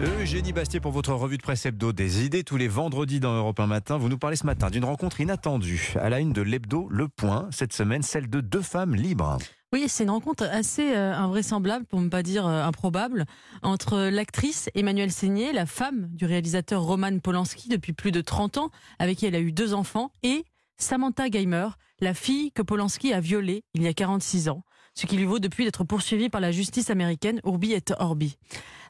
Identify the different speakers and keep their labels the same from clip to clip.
Speaker 1: Eugénie Bastier pour votre revue de presse hebdo des idées tous les vendredis dans Europe 1 Matin. Vous nous parlez ce matin d'une rencontre inattendue à la une de l'hebdo Le Point. Cette semaine, celle de deux femmes libres.
Speaker 2: Oui, c'est une rencontre assez euh, invraisemblable, pour ne pas dire euh, improbable, entre l'actrice Emmanuelle Seigné, la femme du réalisateur Roman Polanski depuis plus de 30 ans, avec qui elle a eu deux enfants, et Samantha Geimer, la fille que Polanski a violée il y a 46 ans, ce qui lui vaut depuis d'être poursuivie par la justice américaine Urbi et Orbi.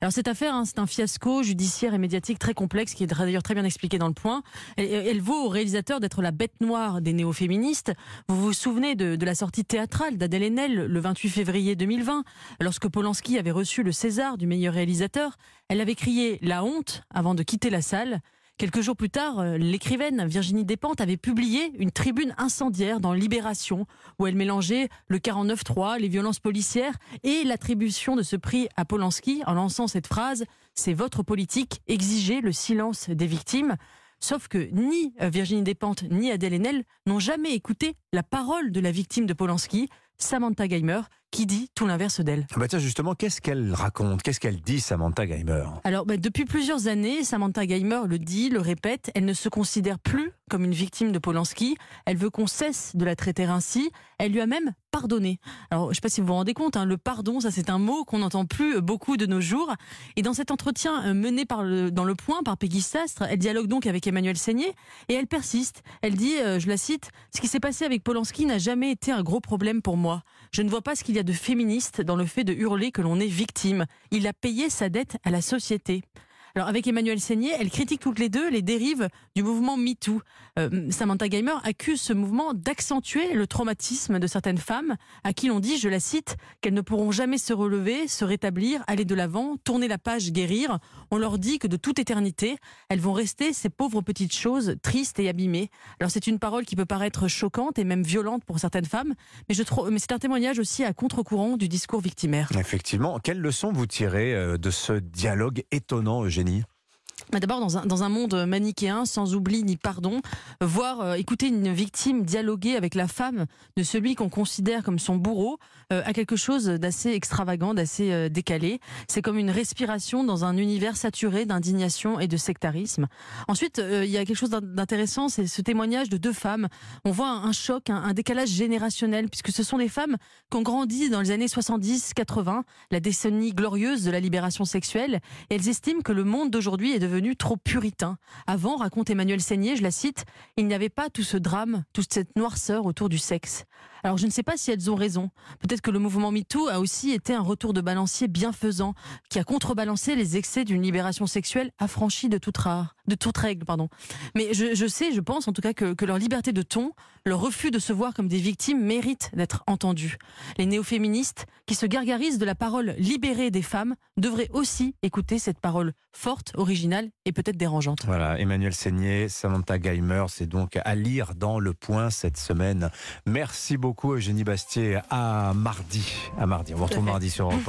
Speaker 2: Alors cette affaire, hein, c'est un fiasco judiciaire et médiatique très complexe qui est d'ailleurs très bien expliqué dans le point. Elle, elle vaut au réalisateur d'être la bête noire des néo-féministes. Vous vous souvenez de, de la sortie théâtrale d'Adèle Haenel le 28 février 2020, lorsque Polanski avait reçu le César du meilleur réalisateur. Elle avait crié la honte avant de quitter la salle. Quelques jours plus tard, euh, l'écrivaine Virginie Despentes avait publié une tribune incendiaire dans Libération, où elle mélangeait le 49-3, les violences policières et l'attribution de ce prix à Polanski en lançant cette phrase C'est votre politique, exigez le silence des victimes. Sauf que ni euh, Virginie Despentes ni Adèle Haenel n'ont jamais écouté la parole de la victime de Polanski, Samantha Geimer, qui dit tout l'inverse d'elle?
Speaker 1: Ah bah tiens, justement, qu'est-ce qu'elle raconte? Qu'est-ce qu'elle dit, Samantha Geimer?
Speaker 2: Alors, bah, depuis plusieurs années, Samantha Geimer le dit, le répète, elle ne se considère plus comme une victime de Polanski. Elle veut qu'on cesse de la traiter ainsi. Elle lui a même pardonné. Alors, je ne sais pas si vous vous rendez compte, hein, le pardon, ça c'est un mot qu'on n'entend plus beaucoup de nos jours. Et dans cet entretien euh, mené dans le point par Peggy Sastre, elle dialogue donc avec Emmanuel Seigné et elle persiste. Elle dit, euh, je la cite, ce qui s'est passé avec Polanski n'a jamais été un gros problème pour moi. Je ne vois pas ce qu'il y a de féministe dans le fait de hurler que l'on est victime. Il a payé sa dette à la société. Alors avec Emmanuel Seigné, elle critique toutes les deux les dérives du mouvement MeToo. Euh, Samantha Geimer accuse ce mouvement d'accentuer le traumatisme de certaines femmes à qui l'on dit, je la cite, qu'elles ne pourront jamais se relever, se rétablir, aller de l'avant, tourner la page, guérir. On leur dit que de toute éternité, elles vont rester ces pauvres petites choses tristes et abîmées. Alors c'est une parole qui peut paraître choquante et même violente pour certaines femmes, mais, mais c'est un témoignage aussi à contre-courant du discours victimaire.
Speaker 1: Effectivement, quelle leçon vous tirez euh, de ce dialogue étonnant, Eugénie
Speaker 2: bah, D'abord, dans un, monde manichéen, sans oubli ni pardon, voir, euh, écouter une victime dialoguer avec la femme de celui qu'on considère comme son bourreau, euh, a quelque chose d'assez extravagant, d'assez euh, décalé. C'est comme une respiration dans un univers saturé d'indignation et de sectarisme. Ensuite, euh, il y a quelque chose d'intéressant, c'est ce témoignage de deux femmes. On voit un, choc, un, décalage générationnel, puisque ce sont des femmes qui ont grandi dans les années 70-80, la décennie glorieuse de la libération sexuelle, elles estiment que le monde d'aujourd'hui est devenu trop puritain. Avant, raconte Emmanuel Seigné, je la cite, il n'y avait pas tout ce drame, toute cette noirceur autour du sexe. Alors je ne sais pas si elles ont raison. Peut-être que le mouvement MeToo a aussi été un retour de balancier bienfaisant, qui a contrebalancé les excès d'une libération sexuelle affranchie de toute, règle. Pardon. Mais je, sais, je pense en tout cas que, leur liberté de ton, leur refus de se voir comme des victimes méritent d'être entendus. Les néo-féministes, qui se gargarisent de la parole libérée des femmes, devraient aussi écouter cette parole forte, originale et peut-être dérangeante.
Speaker 1: Voilà, Emmanuel Seigné, Samantha Geimer, c'est donc à lire dans Le Point cette semaine. Merci beaucoup Eugénie Bastier. À mardi. À mardi. On vous retrouve mardi sur Europe